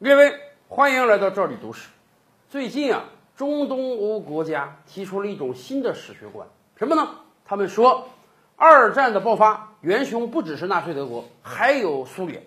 列位，欢迎来到这里读史。最近啊，中东欧国家提出了一种新的史学观，什么呢？他们说，二战的爆发元凶不只是纳粹德国，还有苏联。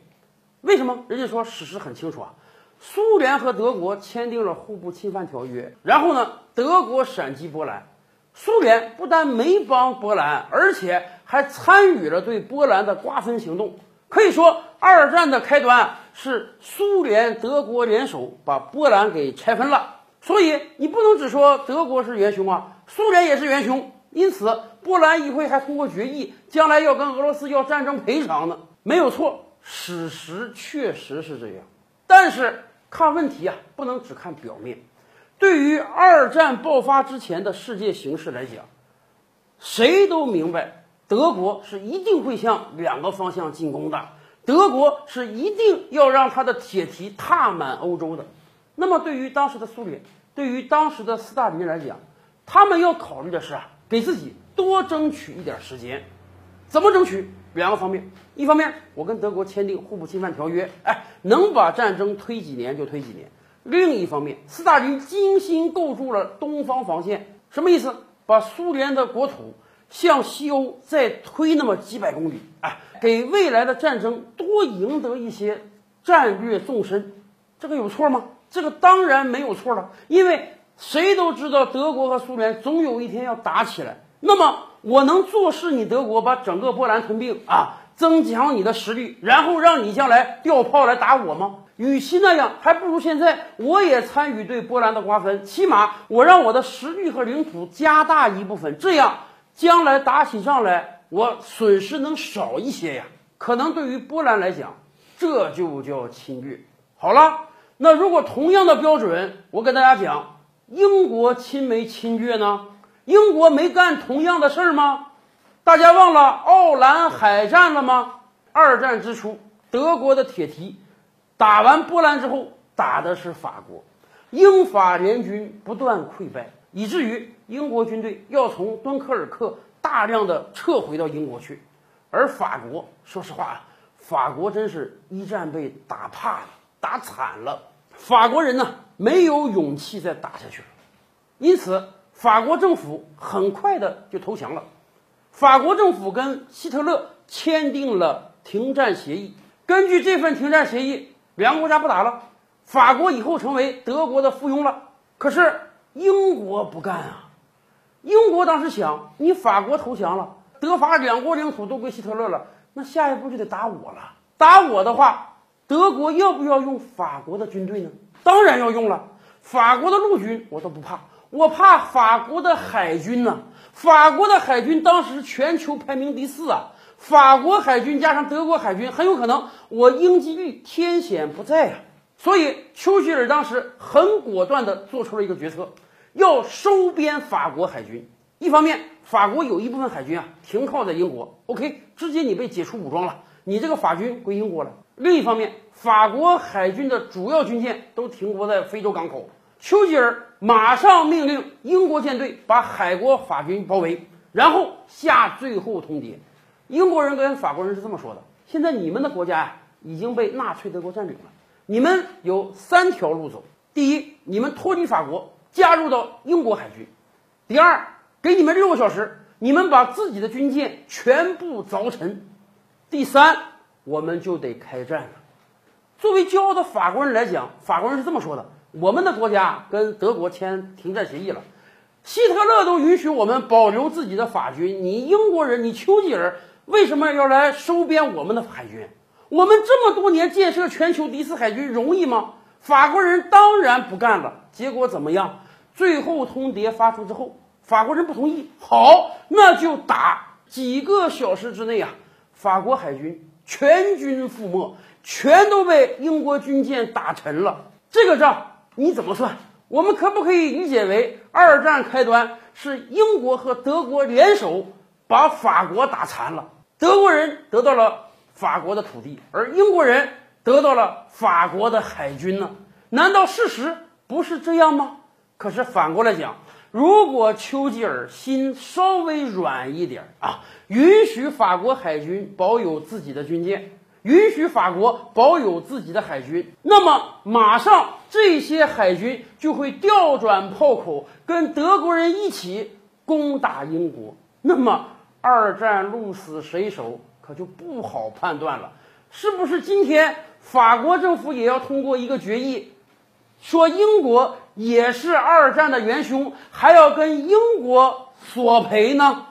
为什么？人家说史实很清楚啊，苏联和德国签订了互不侵犯条约，然后呢，德国闪击波兰，苏联不但没帮波兰，而且还参与了对波兰的瓜分行动。可以说，二战的开端是苏联、德国联手把波兰给拆分了。所以你不能只说德国是元凶啊，苏联也是元凶。因此，波兰议会还通过决议，将来要跟俄罗斯要战争赔偿呢。没有错，史实确实是这样。但是看问题啊，不能只看表面。对于二战爆发之前的世界形势来讲，谁都明白。德国是一定会向两个方向进攻的，德国是一定要让他的铁蹄踏满欧洲的。那么，对于当时的苏联，对于当时的斯大林来讲，他们要考虑的是啊，给自己多争取一点时间。怎么争取？两个方面，一方面我跟德国签订互不侵犯条约，哎，能把战争推几年就推几年；另一方面，斯大林精心构筑了东方防线，什么意思？把苏联的国土。向西欧再推那么几百公里，哎，给未来的战争多赢得一些战略纵深，这个有错吗？这个当然没有错了，因为谁都知道德国和苏联总有一天要打起来。那么我能坐视你德国把整个波兰吞并啊，增强你的实力，然后让你将来调炮来打我吗？与其那样，还不如现在我也参与对波兰的瓜分，起码我让我的实力和领土加大一部分，这样。将来打起仗来，我损失能少一些呀。可能对于波兰来讲，这就叫侵略。好了，那如果同样的标准，我跟大家讲，英国侵没侵略呢？英国没干同样的事儿吗？大家忘了奥兰海战了吗？二战之初，德国的铁蹄打完波兰之后，打的是法国，英法联军不断溃败。以至于英国军队要从敦刻尔克大量的撤回到英国去，而法国，说实话啊，法国真是一战被打怕了，打惨了。法国人呢，没有勇气再打下去了，因此法国政府很快的就投降了。法国政府跟希特勒签订了停战协议，根据这份停战协议，两个国家不打了，法国以后成为德国的附庸了。可是。英国不干啊！英国当时想，你法国投降了，德法两国领土都归希特勒了，那下一步就得打我了。打我的话，德国要不要用法国的军队呢？当然要用了。法国的陆军我都不怕，我怕法国的海军呢。法国的海军当时全球排名第四啊！法国海军加上德国海军，很有可能我英吉利天险不在呀。所以，丘吉尔当时很果断地做出了一个决策，要收编法国海军。一方面，法国有一部分海军啊停靠在英国，OK，直接你被解除武装了，你这个法军归英国了。另一方面，法国海军的主要军舰都停泊在非洲港口，丘吉尔马上命令英国舰队把海国法军包围，然后下最后通牒。英国人跟法国人是这么说的：现在你们的国家呀已经被纳粹德国占领了。你们有三条路走：第一，你们脱离法国，加入到英国海军；第二，给你们六个小时，你们把自己的军舰全部凿沉；第三，我们就得开战了。作为骄傲的法国人来讲，法国人是这么说的：我们的国家跟德国签停战协议了，希特勒都允许我们保留自己的法军，你英国人，你丘吉尔为什么要来收编我们的海军？我们这么多年建设全球第四海军容易吗？法国人当然不干了。结果怎么样？最后通牒发出之后，法国人不同意。好，那就打。几个小时之内啊，法国海军全军覆没，全都被英国军舰打沉了。这个账你怎么算？我们可不可以理解为二战开端是英国和德国联手把法国打残了？德国人得到了。法国的土地，而英国人得到了法国的海军呢？难道事实不是这样吗？可是反过来讲，如果丘吉尔心稍微软一点啊，允许法国海军保有自己的军舰，允许法国保有自己的海军，那么马上这些海军就会调转炮口，跟德国人一起攻打英国。那么二战鹿死谁手，可就不好判断了。是不是今天法国政府也要通过一个决议，说英国也是二战的元凶，还要跟英国索赔呢？